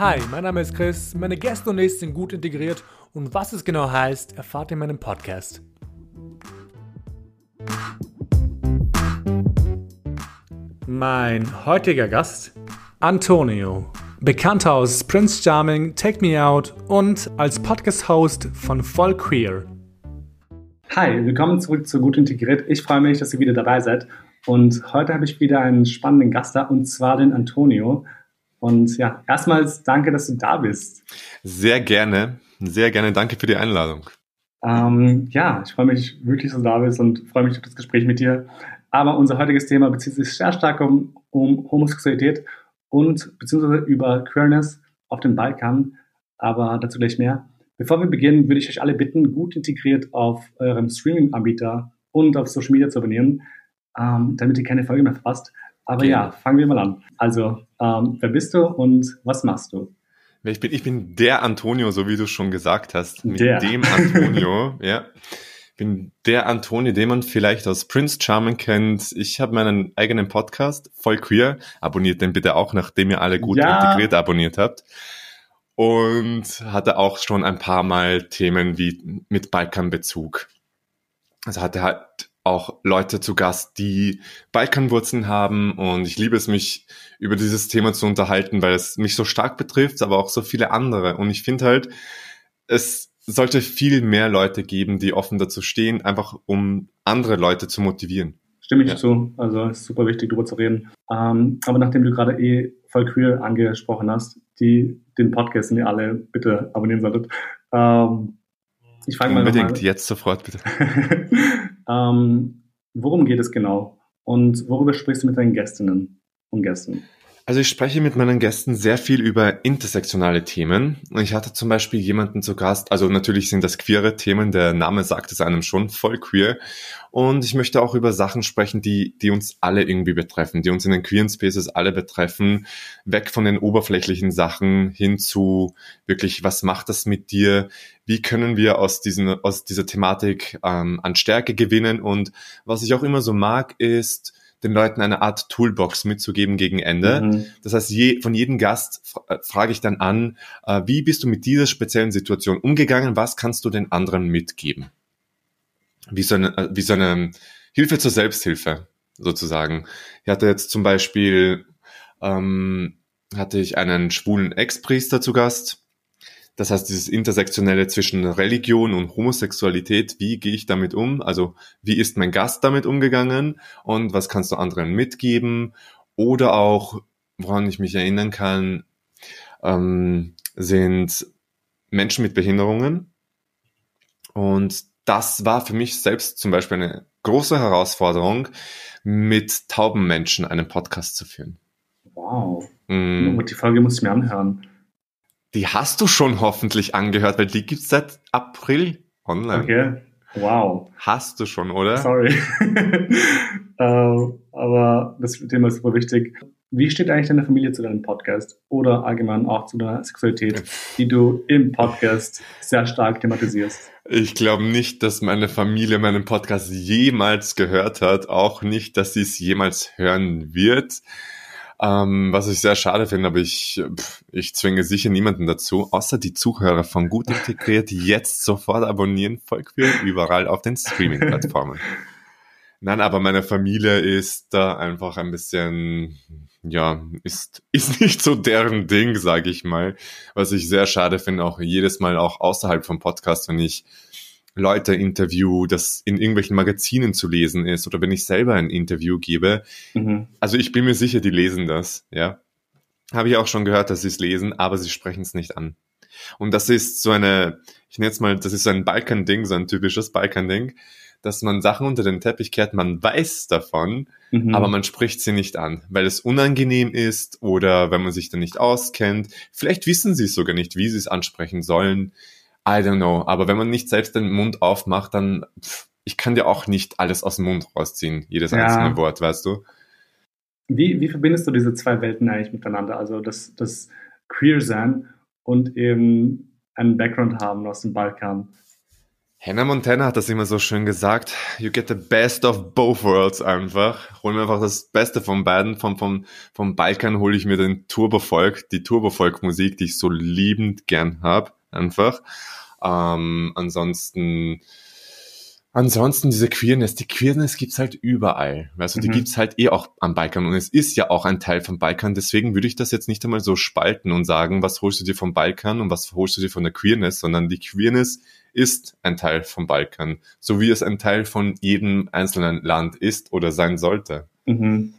Hi, mein Name ist Chris, meine Gäste und ich sind gut integriert und was es genau heißt, erfahrt ihr in meinem Podcast. Mein heutiger Gast, Antonio, bekannt aus Prince Charming, Take Me Out und als Podcast-Host von Voll Queer. Hi, willkommen zurück zu Gut Integriert. Ich freue mich, dass ihr wieder dabei seid. Und heute habe ich wieder einen spannenden Gast da, und zwar den Antonio. Und ja, erstmals danke, dass du da bist. Sehr gerne, sehr gerne. Danke für die Einladung. Ähm, ja, ich freue mich wirklich, dass du da bist und freue mich auf das Gespräch mit dir. Aber unser heutiges Thema bezieht sich sehr stark um, um Homosexualität und beziehungsweise über Queerness auf dem Balkan. Aber dazu gleich mehr. Bevor wir beginnen, würde ich euch alle bitten, gut integriert auf eurem Streaming-Anbieter und auf Social Media zu abonnieren, ähm, damit ihr keine Folge mehr verpasst. Aber genau. ja, fangen wir mal an. Also, ähm, wer bist du und was machst du? Ich bin, ich bin der Antonio, so wie du schon gesagt hast. Mit der. dem Antonio, ja bin der Antoni, den man vielleicht aus Prince Charming kennt. Ich habe meinen eigenen Podcast, voll queer. Abonniert den bitte auch, nachdem ihr alle gut ja. integriert abonniert habt. Und hatte auch schon ein paar Mal Themen wie mit Balkanbezug. Also hatte halt auch Leute zu Gast, die Balkanwurzeln haben und ich liebe es, mich über dieses Thema zu unterhalten, weil es mich so stark betrifft, aber auch so viele andere. Und ich finde halt, es sollte viel mehr Leute geben, die offen dazu stehen, einfach um andere Leute zu motivieren. Stimme ich ja. zu. Also es ist super wichtig, darüber zu reden. Ähm, aber nachdem du gerade eh voll queer angesprochen hast, die den Podcast, den ihr alle bitte abonnieren solltet. Ähm, ich frage mal Unbedingt, jetzt sofort bitte. ähm, worum geht es genau? Und worüber sprichst du mit deinen Gästinnen und Gästen? Also ich spreche mit meinen Gästen sehr viel über intersektionale Themen. Ich hatte zum Beispiel jemanden zu Gast, also natürlich sind das queere Themen, der Name sagt es einem schon, voll queer. Und ich möchte auch über Sachen sprechen, die, die uns alle irgendwie betreffen, die uns in den queeren Spaces alle betreffen, weg von den oberflächlichen Sachen hin zu wirklich, was macht das mit dir? Wie können wir aus, diesen, aus dieser Thematik ähm, an Stärke gewinnen? Und was ich auch immer so mag, ist, den Leuten eine Art Toolbox mitzugeben gegen Ende. Mhm. Das heißt, je, von jedem Gast äh, frage ich dann an, äh, wie bist du mit dieser speziellen Situation umgegangen? Was kannst du den anderen mitgeben? Wie so eine, äh, wie so eine Hilfe zur Selbsthilfe sozusagen. Ich hatte jetzt zum Beispiel ähm, hatte ich einen schwulen Ex-Priester zu Gast, das heißt, dieses Intersektionelle zwischen Religion und Homosexualität, wie gehe ich damit um? Also wie ist mein Gast damit umgegangen und was kannst du anderen mitgeben? Oder auch, woran ich mich erinnern kann, ähm, sind Menschen mit Behinderungen. Und das war für mich selbst zum Beispiel eine große Herausforderung, mit tauben Menschen einen Podcast zu führen. Wow. Mm. Die Folge muss ich mir anhören. Die hast du schon hoffentlich angehört, weil die gibt's seit April online. Okay. Wow. Hast du schon, oder? Sorry. uh, aber das Thema ist super wichtig. Wie steht eigentlich deine Familie zu deinem Podcast oder allgemein auch zu deiner Sexualität, die du im Podcast sehr stark thematisierst? Ich glaube nicht, dass meine Familie meinen Podcast jemals gehört hat, auch nicht, dass sie es jemals hören wird. Ähm, was ich sehr schade finde, aber ich, ich zwinge sicher niemanden dazu, außer die Zuhörer von Gut Integriert, jetzt sofort abonnieren, folgt mir überall auf den Streaming-Plattformen. Nein, aber meine Familie ist da einfach ein bisschen, ja, ist, ist nicht so deren Ding, sage ich mal. Was ich sehr schade finde, auch jedes Mal auch außerhalb vom Podcast, wenn ich Leute interview, das in irgendwelchen Magazinen zu lesen ist oder wenn ich selber ein Interview gebe. Mhm. Also ich bin mir sicher, die lesen das, ja. Habe ich auch schon gehört, dass sie es lesen, aber sie sprechen es nicht an. Und das ist so eine, ich nenne es mal, das ist so ein Balkan-Ding, so ein typisches Balkan-Ding, dass man Sachen unter den Teppich kehrt, man weiß davon, mhm. aber man spricht sie nicht an, weil es unangenehm ist oder wenn man sich dann nicht auskennt. Vielleicht wissen sie es sogar nicht, wie sie es ansprechen sollen. I don't know. Aber wenn man nicht selbst den Mund aufmacht, dann, pff, ich kann dir auch nicht alles aus dem Mund rausziehen, jedes ja. einzelne Wort, weißt du? Wie, wie verbindest du diese zwei Welten eigentlich miteinander? Also das, das Queer sein und eben einen Background haben aus dem Balkan. Hannah Montana hat das immer so schön gesagt. You get the best of both worlds einfach. Hol mir einfach das Beste von beiden. Vom, vom, vom Balkan hole ich mir den Turbofolk, die Turbofolk-Musik, die ich so liebend gern hab, einfach. Ähm, ansonsten Ansonsten diese Queerness, die Queerness gibt's halt überall. Also die mhm. gibt's halt eh auch am Balkan und es ist ja auch ein Teil vom Balkan. Deswegen würde ich das jetzt nicht einmal so spalten und sagen, was holst du dir vom Balkan und was holst du dir von der Queerness, sondern die Queerness ist ein Teil vom Balkan, so wie es ein Teil von jedem einzelnen Land ist oder sein sollte. Mhm.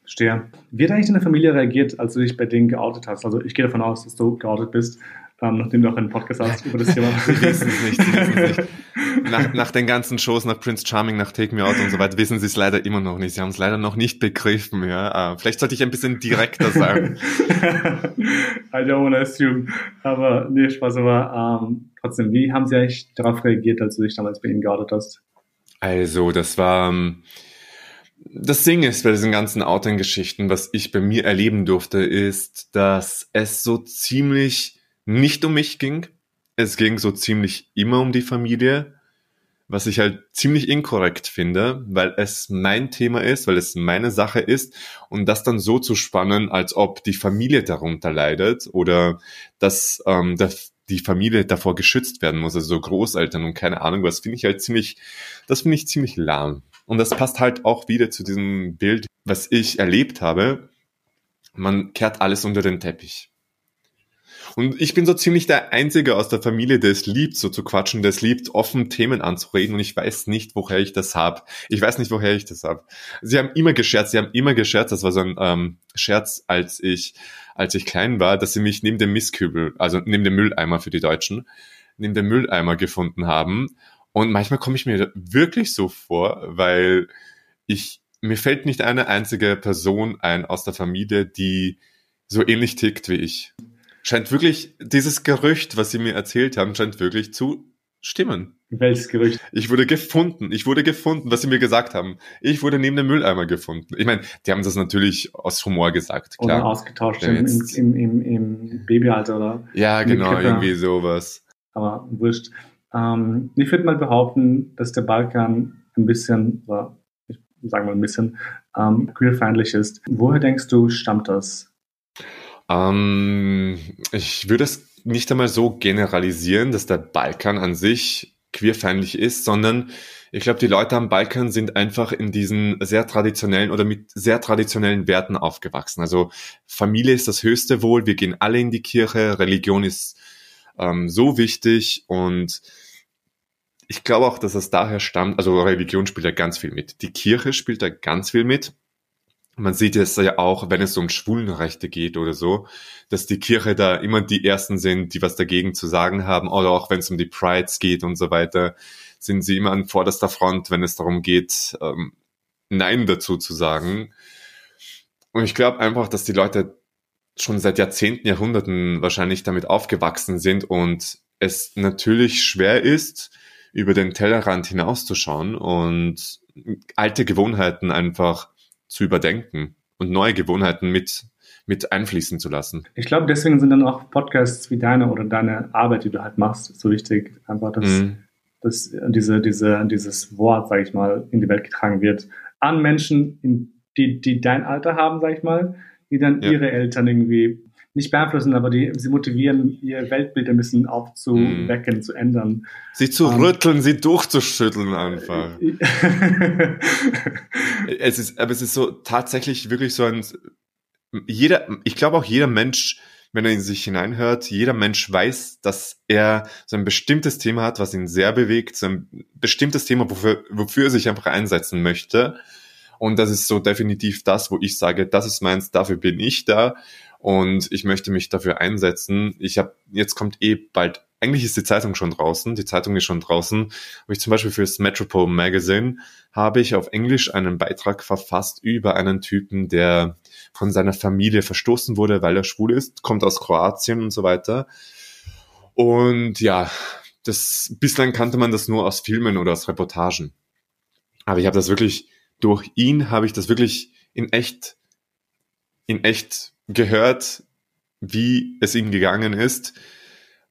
Verstehe. Wie hat eigentlich deine Familie reagiert, als du dich bei denen geoutet hast? Also ich gehe davon aus, dass du geoutet bist ähm, nachdem du auch einen Podcast hast über das Thema. Sie wissen es nicht, sie wissen es nicht. Nach, nach den ganzen Shows, nach Prince Charming, nach Take Me Out und so weiter, wissen sie es leider immer noch nicht. Sie haben es leider noch nicht begriffen, ja. Uh, vielleicht sollte ich ein bisschen direkter sagen. I don't wanna assume. Aber nee, Spaß, aber ähm, trotzdem, wie haben sie eigentlich darauf reagiert, als du dich damals bei ihnen geoutet hast? Also, das war... Ähm, das Ding ist bei diesen ganzen Outing-Geschichten, was ich bei mir erleben durfte, ist, dass es so ziemlich nicht um mich ging. Es ging so ziemlich immer um die Familie, was ich halt ziemlich inkorrekt finde, weil es mein Thema ist, weil es meine Sache ist und das dann so zu spannen, als ob die Familie darunter leidet oder dass ähm, die Familie davor geschützt werden muss, also so Großeltern und keine Ahnung was, finde ich halt ziemlich, das finde ich ziemlich lahm. Und das passt halt auch wieder zu diesem Bild, was ich erlebt habe. Man kehrt alles unter den Teppich. Und ich bin so ziemlich der Einzige aus der Familie, der es liebt, so zu quatschen, der es liebt, offen Themen anzureden und ich weiß nicht, woher ich das hab. Ich weiß nicht, woher ich das hab. Sie haben immer gescherzt, sie haben immer gescherzt, das war so ein ähm, Scherz, als ich, als ich klein war, dass sie mich neben dem Mistkübel, also neben dem Mülleimer für die Deutschen, neben dem Mülleimer gefunden haben. Und manchmal komme ich mir wirklich so vor, weil ich, mir fällt nicht eine einzige Person ein aus der Familie, die so ähnlich tickt wie ich scheint wirklich, dieses Gerücht, was sie mir erzählt haben, scheint wirklich zu stimmen. Welches Gerücht? Ich wurde gefunden. Ich wurde gefunden, was sie mir gesagt haben. Ich wurde neben dem Mülleimer gefunden. Ich meine, die haben das natürlich aus Humor gesagt, klar. Oder ausgetauscht ja, im, im, im, im, Babyalter, oder? Ja, genau, irgendwie sowas. Aber wurscht. Ähm, ich würde mal behaupten, dass der Balkan ein bisschen, oder ich sage mal ein bisschen, ähm, queerfeindlich ist. Woher denkst du, stammt das? Ähm, ich würde es nicht einmal so generalisieren, dass der Balkan an sich queerfeindlich ist, sondern ich glaube, die Leute am Balkan sind einfach in diesen sehr traditionellen oder mit sehr traditionellen Werten aufgewachsen. Also Familie ist das höchste Wohl, wir gehen alle in die Kirche, Religion ist ähm, so wichtig und ich glaube auch, dass es daher stammt, also Religion spielt da ganz viel mit. Die Kirche spielt da ganz viel mit man sieht es ja auch, wenn es um Schwulenrechte geht oder so, dass die Kirche da immer die Ersten sind, die was dagegen zu sagen haben, oder auch wenn es um die Prides geht und so weiter, sind sie immer an vorderster Front, wenn es darum geht, ähm, Nein dazu zu sagen. Und ich glaube einfach, dass die Leute schon seit Jahrzehnten, Jahrhunderten wahrscheinlich damit aufgewachsen sind und es natürlich schwer ist, über den Tellerrand hinauszuschauen und alte Gewohnheiten einfach zu überdenken und neue Gewohnheiten mit, mit einfließen zu lassen. Ich glaube, deswegen sind dann auch Podcasts wie deine oder deine Arbeit, die du halt machst, so wichtig. Einfach, dass, mhm. dass diese, diese, dieses Wort, sage ich mal, in die Welt getragen wird. An Menschen, in, die, die dein Alter haben, sage ich mal, die dann ja. ihre Eltern irgendwie nicht beeinflussen, aber die, sie motivieren, ihr Weltbild ein bisschen aufzuwecken, mm. zu ändern. Sie zu um, ähm, rütteln, sie durchzuschütteln einfach. es ist, aber es ist so tatsächlich wirklich so ein, jeder, ich glaube auch jeder Mensch, wenn er in sich hineinhört, jeder Mensch weiß, dass er so ein bestimmtes Thema hat, was ihn sehr bewegt, so ein bestimmtes Thema, wofür, wofür er sich einfach einsetzen möchte. Und das ist so definitiv das, wo ich sage, das ist meins, dafür bin ich da und ich möchte mich dafür einsetzen. Ich habe, jetzt kommt eh bald, eigentlich ist die Zeitung schon draußen, die Zeitung ist schon draußen, habe ich zum Beispiel fürs Metropole Magazine, habe ich auf Englisch einen Beitrag verfasst über einen Typen, der von seiner Familie verstoßen wurde, weil er schwul ist, kommt aus Kroatien und so weiter. Und ja, das bislang kannte man das nur aus Filmen oder aus Reportagen. Aber ich habe das wirklich, durch ihn habe ich das wirklich in echt, in echt gehört, wie es ihm gegangen ist.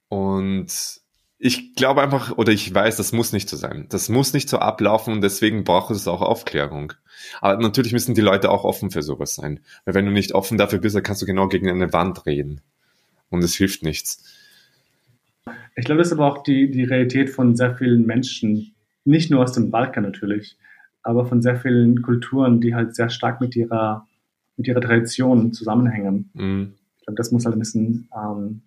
Und ich glaube einfach, oder ich weiß, das muss nicht so sein. Das muss nicht so ablaufen und deswegen braucht es auch Aufklärung. Aber natürlich müssen die Leute auch offen für sowas sein. Weil wenn du nicht offen dafür bist, dann kannst du genau gegen eine Wand reden. Und es hilft nichts. Ich glaube, das ist aber auch die, die Realität von sehr vielen Menschen. Nicht nur aus dem Balkan natürlich, aber von sehr vielen Kulturen, die halt sehr stark mit ihrer, mit ihrer Tradition zusammenhängen. Mhm. Ich glaube, das muss halt ein bisschen ähm,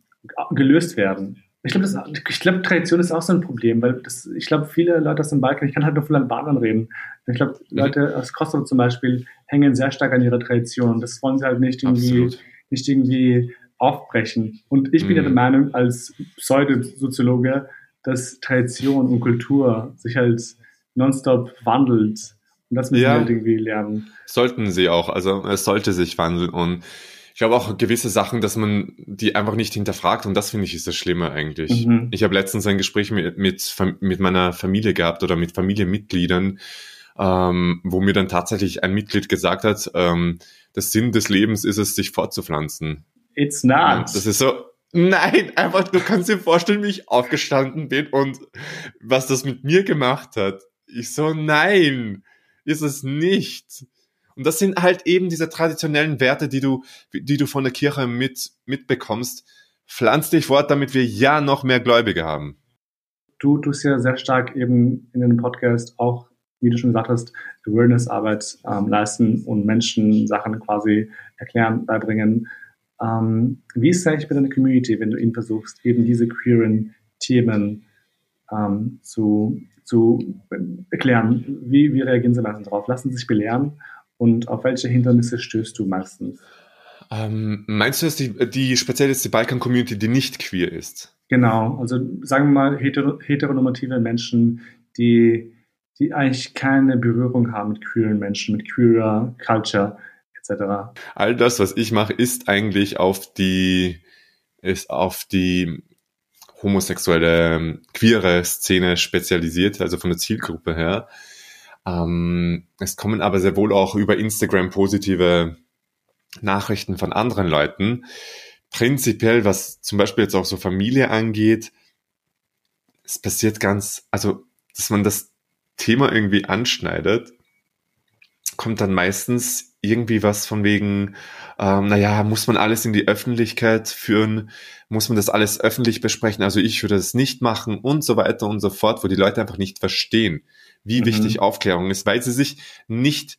gelöst werden. Ich glaube, ich glaube, Tradition ist auch so ein Problem, weil das, ich glaube, viele Leute aus dem Balkan, ich kann halt nur von Albanern reden. Ich glaube, mhm. Leute aus Kosovo zum Beispiel hängen sehr stark an ihrer Tradition. Das wollen sie halt nicht irgendwie, nicht irgendwie aufbrechen. Und ich bin mhm. ja der Meinung, als Pseudosoziologe, dass Tradition und Kultur sich halt nonstop wandelt. Und das müssen ja. wir halt irgendwie lernen. Sollten sie auch. Also es sollte sich wandeln. Und ich glaube auch gewisse Sachen, dass man die einfach nicht hinterfragt. Und das finde ich ist das Schlimme eigentlich. Mhm. Ich habe letztens ein Gespräch mit, mit, mit meiner Familie gehabt oder mit Familienmitgliedern, ähm, wo mir dann tatsächlich ein Mitglied gesagt hat, ähm, der Sinn des Lebens ist es, sich fortzupflanzen. It's not. Das ist so, nein, einfach, du kannst dir vorstellen, wie ich aufgestanden bin und was das mit mir gemacht hat. Ich so, nein, ist es nicht. Und das sind halt eben diese traditionellen Werte, die du, die du von der Kirche mit, mitbekommst. Pflanz dich fort, damit wir ja noch mehr Gläubige haben. Du tust ja sehr stark eben in dem Podcast auch, wie du schon gesagt hast, Awareness-Arbeit ähm, leisten und Menschen Sachen quasi erklären, beibringen. Ähm, wie ist es eigentlich mit deiner Community, wenn du ihnen versuchst, eben diese queeren Themen ähm, zu, zu erklären? Wie, wie reagieren sie meistens darauf? Lassen sie sich belehren? Und auf welche Hindernisse stößt du meistens? Ähm, meinst du, dass die, die speziell jetzt die Balkan-Community, die nicht queer ist? Genau, also sagen wir mal hetero, heteronormative Menschen, die, die eigentlich keine Berührung haben mit queeren Menschen, mit queerer Culture etc. All das, was ich mache, ist eigentlich auf die, ist auf die homosexuelle, queere Szene spezialisiert, also von der Zielgruppe her. Ähm, es kommen aber sehr wohl auch über Instagram positive Nachrichten von anderen Leuten. Prinzipiell, was zum Beispiel jetzt auch so Familie angeht, es passiert ganz, also, dass man das Thema irgendwie anschneidet, kommt dann meistens irgendwie was von wegen, ähm, naja, muss man alles in die Öffentlichkeit führen, muss man das alles öffentlich besprechen, also ich würde das nicht machen und so weiter und so fort, wo die Leute einfach nicht verstehen, wie mhm. wichtig Aufklärung ist, weil sie sich nicht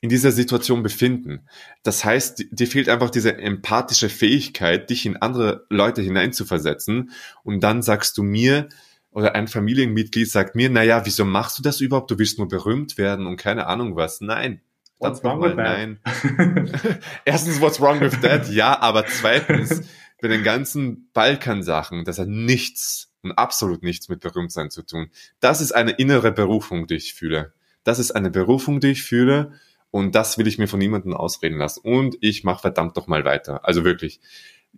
in dieser Situation befinden. Das heißt, dir fehlt einfach diese empathische Fähigkeit, dich in andere Leute hineinzuversetzen und dann sagst du mir, oder ein Familienmitglied sagt mir, naja, wieso machst du das überhaupt? Du willst nur berühmt werden und keine Ahnung was. Nein, What's wrong with that? Nein. Erstens, what's wrong with that? Ja, aber zweitens, bei den ganzen Balkan-Sachen, das hat nichts und absolut nichts mit Berühmtsein zu tun. Das ist eine innere Berufung, die ich fühle. Das ist eine Berufung, die ich fühle und das will ich mir von niemandem ausreden lassen. Und ich mache verdammt doch mal weiter. Also wirklich.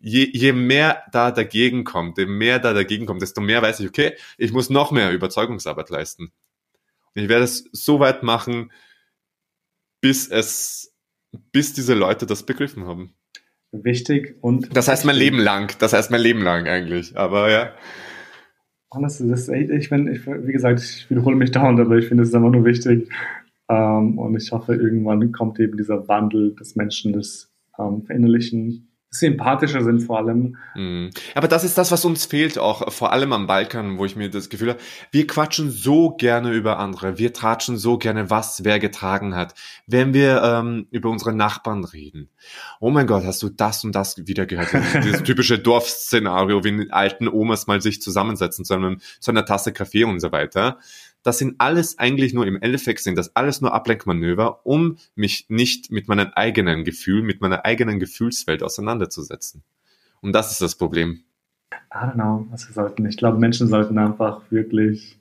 Je, je mehr da dagegen kommt, je mehr da dagegen kommt, desto mehr weiß ich, okay, ich muss noch mehr Überzeugungsarbeit leisten. Und ich werde es so weit machen, bis es, bis diese Leute das begriffen haben. Wichtig und. Das heißt mein Leben lang. Das heißt mein Leben lang eigentlich. Aber ja. das ist echt, ich bin, ich, wie gesagt, ich wiederhole mich dauernd, aber ich finde es einfach nur wichtig. Ähm, und ich hoffe, irgendwann kommt eben dieser Wandel des Menschen, des ähm, Verinnerlichen sympathischer sind vor allem. Mhm. Aber das ist das, was uns fehlt auch, vor allem am Balkan, wo ich mir das Gefühl habe, wir quatschen so gerne über andere, wir tratschen so gerne, was wer getragen hat. Wenn wir ähm, über unsere Nachbarn reden. Oh mein Gott, hast du das und das wieder gehört? Dieses typische Dorfszenario, wie alten Omas mal sich zusammensetzen zu, einem, zu einer Tasse Kaffee und so weiter das sind alles eigentlich nur im Endeffekt sind das alles nur Ablenkmanöver, um mich nicht mit meinem eigenen Gefühl, mit meiner eigenen Gefühlswelt auseinanderzusetzen. Und das ist das Problem. I don't know, was wir sollten. Ich glaube, Menschen sollten einfach wirklich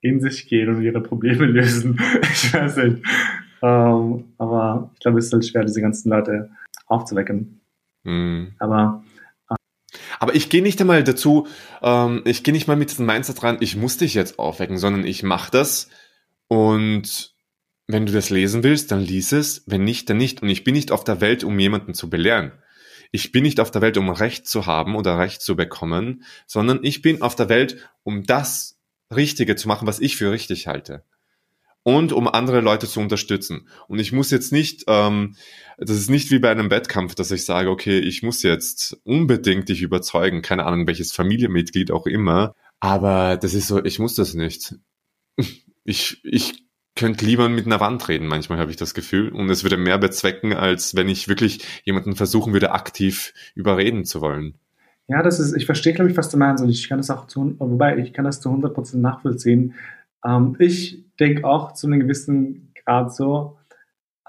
in sich gehen und ihre Probleme lösen. ich weiß nicht. Um, ähm, aber ich glaube, es ist halt schwer, diese ganzen Leute aufzuwecken. Mm. Aber aber ich gehe nicht einmal dazu, ähm, ich gehe nicht mal mit diesem Mindset ran, ich muss dich jetzt aufwecken, sondern ich mache das und wenn du das lesen willst, dann lies es, wenn nicht, dann nicht. Und ich bin nicht auf der Welt, um jemanden zu belehren. ich bin nicht auf der Welt, um Recht zu haben oder Recht zu bekommen, sondern ich bin auf der Welt, um das Richtige zu machen, was ich für richtig halte. Und um andere Leute zu unterstützen. Und ich muss jetzt nicht, ähm, das ist nicht wie bei einem Wettkampf, dass ich sage, okay, ich muss jetzt unbedingt dich überzeugen, keine Ahnung, welches Familienmitglied auch immer. Aber das ist so, ich muss das nicht. Ich, ich könnte lieber mit einer Wand reden, manchmal habe ich das Gefühl. Und es würde mehr bezwecken, als wenn ich wirklich jemanden versuchen würde, aktiv überreden zu wollen. Ja, das ist, ich verstehe, glaube ich, was du meinst. Und ich kann das auch zu, wobei ich kann das zu 100% nachvollziehen. Ähm, ich denke auch zu einem gewissen Grad so,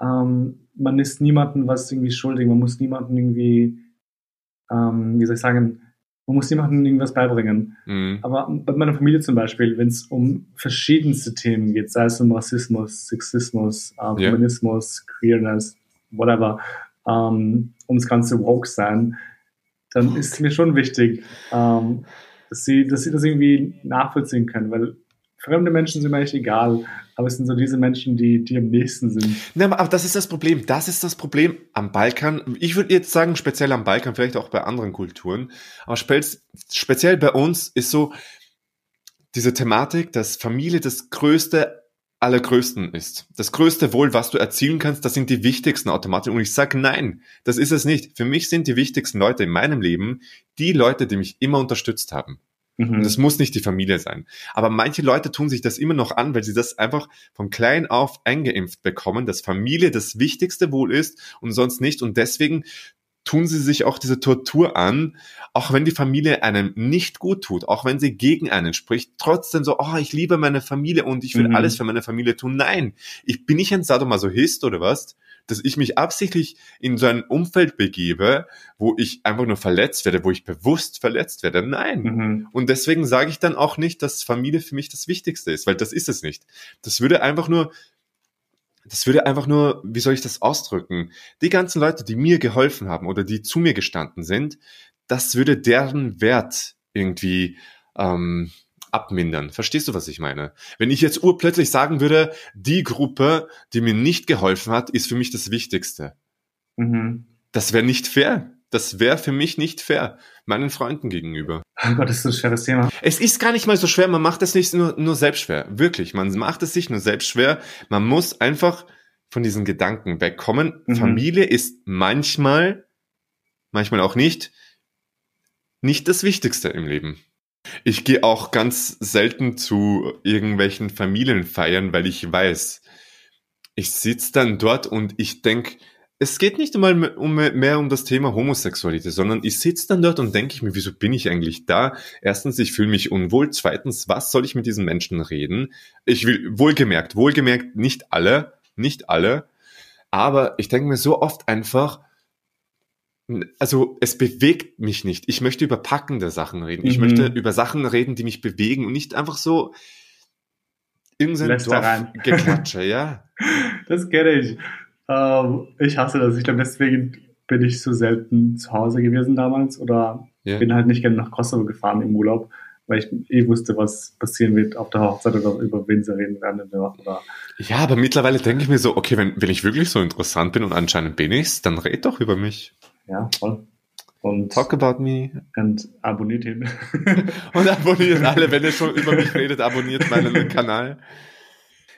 ähm, man ist niemandem was irgendwie schuldig. Man muss niemandem irgendwie, ähm, wie soll ich sagen, man muss niemandem irgendwas beibringen. Mhm. Aber bei meiner Familie zum Beispiel, wenn es um verschiedenste Themen geht, sei es um Rassismus, Sexismus, äh, yeah. Feminismus, Queerness, whatever, ähm, ums ganze Woke sein, dann ist mir schon wichtig, ähm, dass, sie, dass sie das irgendwie nachvollziehen können, weil fremde Menschen sind mir echt egal, aber es sind so diese Menschen, die, die am nächsten sind. Na, aber das ist das Problem. Das ist das Problem am Balkan. Ich würde jetzt sagen, speziell am Balkan, vielleicht auch bei anderen Kulturen, aber speziell bei uns ist so diese Thematik, dass Familie das größte allergrößten ist. Das größte Wohl, was du erzielen kannst, das sind die wichtigsten automatisch. Und ich sage nein, das ist es nicht. Für mich sind die wichtigsten Leute in meinem Leben die Leute, die mich immer unterstützt haben. Mhm. Und das muss nicht die Familie sein. Aber manche Leute tun sich das immer noch an, weil sie das einfach von klein auf eingeimpft bekommen, dass Familie das wichtigste Wohl ist und sonst nicht. Und deswegen tun sie sich auch diese Tortur an, auch wenn die Familie einem nicht gut tut, auch wenn sie gegen einen spricht, trotzdem so, oh, ich liebe meine Familie und ich will mhm. alles für meine Familie tun. Nein, ich bin nicht ein Sadomasochist oder was, dass ich mich absichtlich in so ein Umfeld begebe, wo ich einfach nur verletzt werde, wo ich bewusst verletzt werde. Nein. Mhm. Und deswegen sage ich dann auch nicht, dass Familie für mich das Wichtigste ist, weil das ist es nicht. Das würde einfach nur das würde einfach nur, wie soll ich das ausdrücken? Die ganzen Leute, die mir geholfen haben oder die zu mir gestanden sind, das würde deren Wert irgendwie ähm, abmindern. Verstehst du, was ich meine? Wenn ich jetzt urplötzlich sagen würde, die Gruppe, die mir nicht geholfen hat, ist für mich das Wichtigste. Mhm. Das wäre nicht fair. Das wäre für mich nicht fair, meinen Freunden gegenüber. Oh Gott, das ist so ein schweres Thema. Es ist gar nicht mal so schwer, man macht es nicht nur, nur selbst schwer. Wirklich, man macht es sich nur selbst schwer. Man muss einfach von diesen Gedanken wegkommen. Mhm. Familie ist manchmal, manchmal auch nicht, nicht das Wichtigste im Leben. Ich gehe auch ganz selten zu irgendwelchen Familienfeiern, weil ich weiß, ich sitze dann dort und ich denke, es geht nicht einmal um, mehr um das Thema Homosexualität, sondern ich sitze dann dort und denke ich mir, wieso bin ich eigentlich da? Erstens, ich fühle mich unwohl. Zweitens, was soll ich mit diesen Menschen reden? Ich will, wohlgemerkt, wohlgemerkt, nicht alle, nicht alle. Aber ich denke mir so oft einfach, also es bewegt mich nicht. Ich möchte über packende Sachen reden. Ich mhm. möchte über Sachen reden, die mich bewegen und nicht einfach so irgendein Dorfgeklatsche, ja. Das kenne ich. Ähm, ich hasse das. Ich glaube, deswegen bin ich so selten zu Hause gewesen damals oder ja. bin halt nicht gerne nach Kosovo gefahren im Urlaub, weil ich eh wusste, was passieren wird auf der Hochzeit oder über wen sie reden werden. Oder ja, aber mittlerweile denke ich mir so, okay, wenn, wenn ich wirklich so interessant bin und anscheinend bin ich's, dann red doch über mich. Ja, voll. Und Talk about me. Und abonniert ihn. und abonniert alle, wenn ihr schon über mich redet, abonniert meinen Kanal.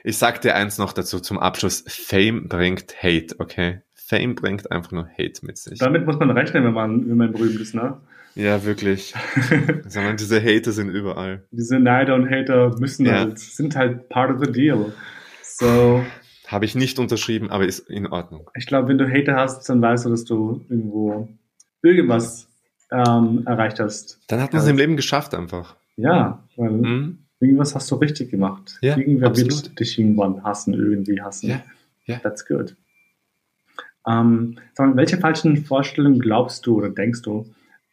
Ich sag dir eins noch dazu zum Abschluss. Fame bringt Hate, okay? Fame bringt einfach nur Hate mit sich. Damit muss man rechnen, wenn man, wenn man berühmt ist, ne? Ja, wirklich. Sondern diese Hater sind überall. Diese Neider und Hater müssen ja. halt, sind halt part of the deal. So. Habe ich nicht unterschrieben, aber ist in Ordnung. Ich glaube, wenn du Hater hast, dann weißt du, dass du irgendwo irgendwas ähm, erreicht hast. Dann hat man es im Leben geschafft einfach. Ja, weil mhm. irgendwas hast du richtig gemacht. Ja, Irgendwer absolut. wird dich irgendwann hassen, irgendwie hassen. Ja, ja. That's good. Ähm, mal, welche falschen Vorstellungen glaubst du oder denkst du,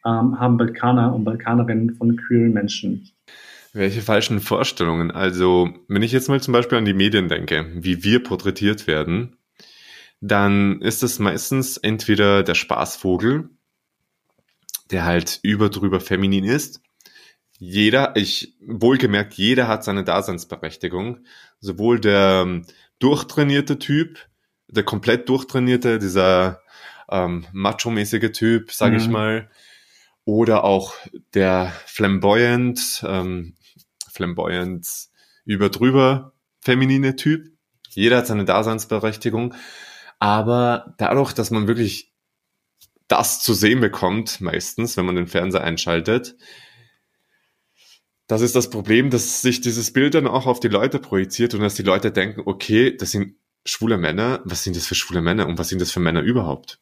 ähm, haben Balkaner und Balkanerinnen von queeren Menschen? Welche falschen Vorstellungen? Also, wenn ich jetzt mal zum Beispiel an die Medien denke, wie wir porträtiert werden, dann ist das meistens entweder der Spaßvogel, der halt über drüber feminin ist. Jeder, ich, wohlgemerkt, jeder hat seine Daseinsberechtigung. Sowohl der ähm, durchtrainierte Typ, der komplett durchtrainierte, dieser ähm, macho-mäßige Typ, sage Mhm. ich mal. Oder auch der flamboyant, ähm, flamboyant über drüber feminine Typ. Jeder hat seine Daseinsberechtigung. Aber dadurch, dass man wirklich das zu sehen bekommt, meistens, wenn man den Fernseher einschaltet, das ist das Problem, dass sich dieses Bild dann auch auf die Leute projiziert und dass die Leute denken, okay, das sind schwule Männer, was sind das für schwule Männer und was sind das für Männer überhaupt?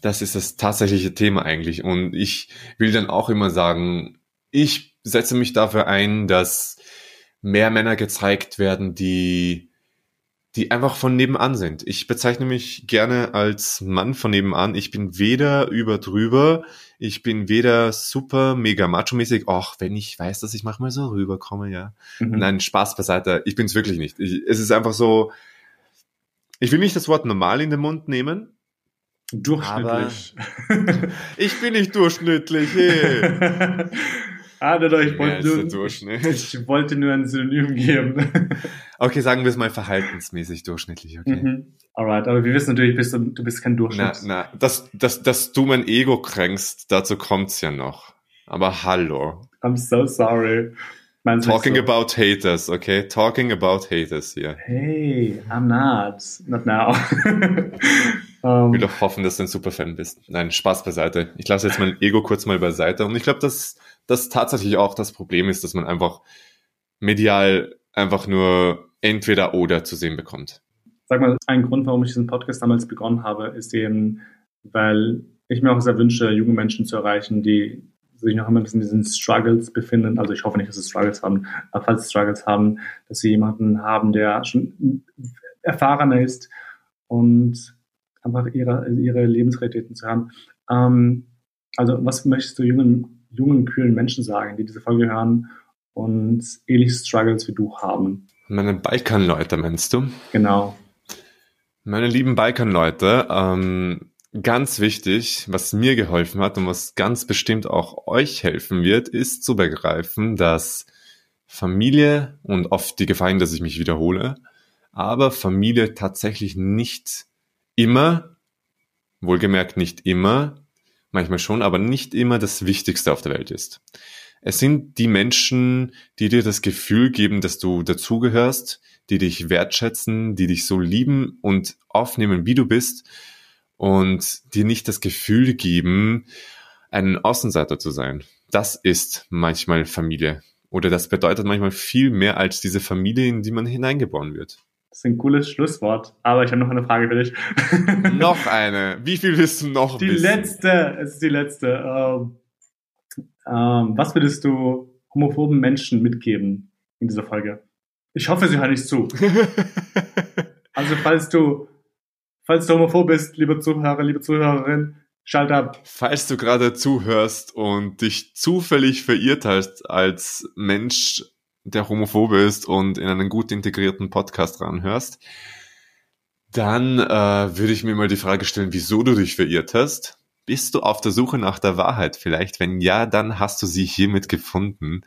Das ist das tatsächliche Thema eigentlich. Und ich will dann auch immer sagen, ich setze mich dafür ein, dass mehr Männer gezeigt werden, die, die einfach von nebenan sind. Ich bezeichne mich gerne als Mann von nebenan. Ich bin weder über drüber, ich bin weder super mega macho-mäßig, ach, wenn ich weiß, dass ich manchmal so rüberkomme, ja. Mhm. Nein, Spaß beiseite. Ich bin's wirklich nicht. Ich, es ist einfach so, ich will nicht das Wort normal in den Mund nehmen. Durchschnittlich. Ich bin nicht durchschnittlich, hey. ah, nein, ich Ja, wollte nur, Durchschnitt. ich wollte nur ein Synonym geben. Okay, sagen wir es mal verhaltensmäßig durchschnittlich, okay. Mhm. Alright, aber wir wissen natürlich, bist du, du bist kein Na, Durchschnitt. na, dass, dass, dass du mein Ego kränkst, dazu kommt's ja noch. Aber hallo. I'm so sorry. Meinst Talking so? about haters, okay? Talking about haters hier. Hey, I'm not. Not now. Ich um, will doch hoffen, dass du ein Superfan bist. Nein, Spaß beiseite. Ich lasse jetzt mein Ego kurz mal beiseite. Und ich glaube, dass das tatsächlich auch das Problem ist, dass man einfach medial einfach nur entweder oder zu sehen bekommt. sag mal, ein Grund, warum ich diesen Podcast damals begonnen habe, ist eben, weil ich mir auch sehr wünsche, junge Menschen zu erreichen, die sich noch immer ein bisschen in diesen Struggles befinden. Also ich hoffe nicht, dass sie Struggles haben, aber falls sie Struggles haben, dass sie jemanden haben, der schon erfahrener ist und einfach ihre, ihre Lebensrealitäten zu haben. Ähm, also was möchtest du jungen, jungen, kühlen Menschen sagen, die diese Folge hören und ähnliche Struggles wie du haben? Meine Balkanleute, meinst du? Genau. Meine lieben Balkanleute, ähm, ganz wichtig, was mir geholfen hat und was ganz bestimmt auch euch helfen wird, ist zu begreifen, dass Familie und oft die Gefahr, dass ich mich wiederhole, aber Familie tatsächlich nicht immer, wohlgemerkt nicht immer, manchmal schon, aber nicht immer das Wichtigste auf der Welt ist. Es sind die Menschen, die dir das Gefühl geben, dass du dazugehörst, die dich wertschätzen, die dich so lieben und aufnehmen, wie du bist und dir nicht das Gefühl geben, ein Außenseiter zu sein. Das ist manchmal Familie. Oder das bedeutet manchmal viel mehr als diese Familie, in die man hineingeboren wird. Das ist ein cooles Schlusswort, aber ich habe noch eine Frage für dich. noch eine. Wie viel willst du noch Die wissen? letzte, es ist die letzte. Ähm, ähm, was würdest du homophoben Menschen mitgeben in dieser Folge? Ich hoffe, sie hören nicht zu. Also falls du, falls du homophob bist, lieber Zuhörer, liebe Zuhörerin, schalt ab. Falls du gerade zuhörst und dich zufällig verirrt hast als Mensch, der homophob ist und in einen gut integrierten Podcast ranhörst, dann äh, würde ich mir mal die Frage stellen, wieso du dich verirrt hast. Bist du auf der Suche nach der Wahrheit vielleicht? Wenn ja, dann hast du sie hiermit gefunden.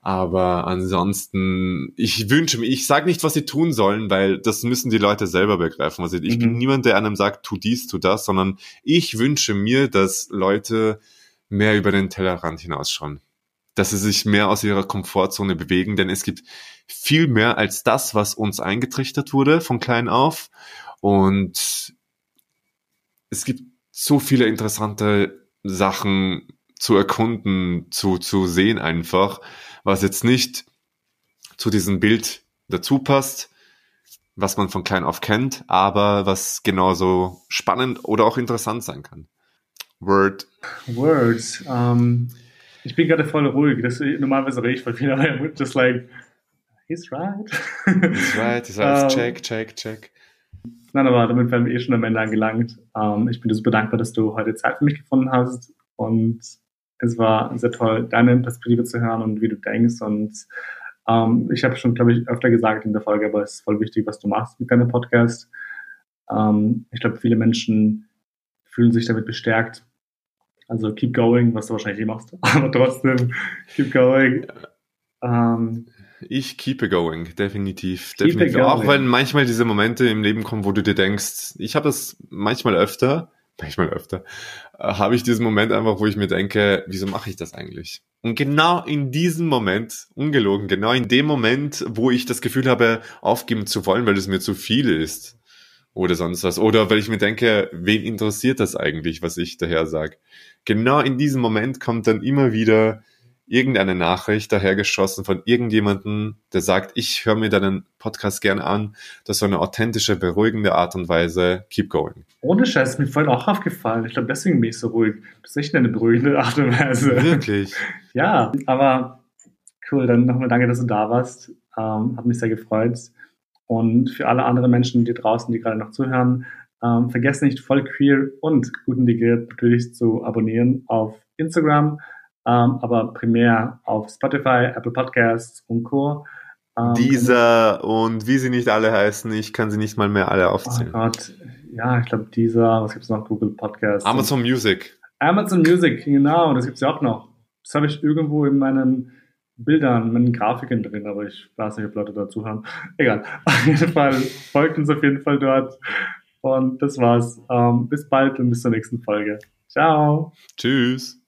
Aber ansonsten, ich wünsche mir, ich sage nicht, was sie tun sollen, weil das müssen die Leute selber begreifen. Also ich Mhm. bin niemand, der einem sagt, tu dies, tu das, sondern ich wünsche mir, dass Leute mehr über den Tellerrand hinausschauen. Dass sie sich mehr aus ihrer Komfortzone bewegen, denn es gibt viel mehr als das, was uns eingetrichtert wurde von klein auf. Und es gibt so viele interessante Sachen zu erkunden, zu, zu sehen einfach, was jetzt nicht zu diesem Bild dazu passt, was man von klein auf kennt, aber was genauso spannend oder auch interessant sein kann. Word. Words. Ähm, ich bin gerade voll ruhig. Das, normalerweise rede ich voll viel, aber I'm just like, he's right. That's right, that's right. Ähm, check, check, check. Nein, aber damit werden wir eh schon am Ende angelangt. Ähm, ich bin dir super dankbar, dass du heute Zeit für mich gefunden hast. Und es war sehr toll, deine Perspektive zu hören und wie du denkst. Und ähm, ich habe schon, glaube ich, öfter gesagt in der Folge, aber es ist voll wichtig, was du machst mit deinem Podcast. Ähm, ich glaube, viele Menschen fühlen sich damit bestärkt. Also keep going, was du wahrscheinlich eh machst. Aber trotzdem, keep going. Ähm, Ich keep it going, definitiv. Keep definitiv. it going. Auch wenn manchmal diese Momente im Leben kommen, wo du dir denkst, ich habe das manchmal öfter, manchmal öfter, äh, habe ich diesen Moment einfach, wo ich mir denke, wieso mache ich das eigentlich? Und genau in diesem Moment, ungelogen, genau in dem Moment, wo ich das Gefühl habe, aufgeben zu wollen, weil es mir zu viel ist oder sonst was, oder weil ich mir denke, wen interessiert das eigentlich, was ich daher sage? Genau in diesem Moment kommt dann immer wieder irgendeine Nachricht dahergeschossen von irgendjemandem, der sagt, ich höre mir deinen Podcast gern an, das ist so eine authentische, beruhigende Art und Weise, keep going. Ohne Scheiß, ist mir vorhin auch aufgefallen. Ich glaube, deswegen bin ich so ruhig. Das ist echt eine beruhigende Art und Weise. Wirklich. Ja, aber cool, dann nochmal danke, dass du da warst. Ähm, hat mich sehr gefreut. Und für alle anderen Menschen, die draußen, die gerade noch zuhören, ähm, vergesst nicht, voll queer und gut integriert natürlich zu abonnieren auf Instagram, ähm, aber primär auf Spotify, Apple Podcasts und Co. Ähm, Dieser und wie sie nicht alle heißen, ich kann sie nicht mal mehr alle Oh aufzählen. Gott, ja, ich glaube dieser, was gibt's noch? Google Podcasts. Amazon Music. Amazon Music, genau, das gibt's ja auch noch. Das habe ich irgendwo in meinen Bildern, meinen Grafiken drin, aber ich weiß nicht, ob Leute dazu haben. Egal. Auf jeden Fall folgt uns auf jeden Fall dort. Und das war's. Ähm, bis bald und bis zur nächsten Folge. Ciao. Tschüss.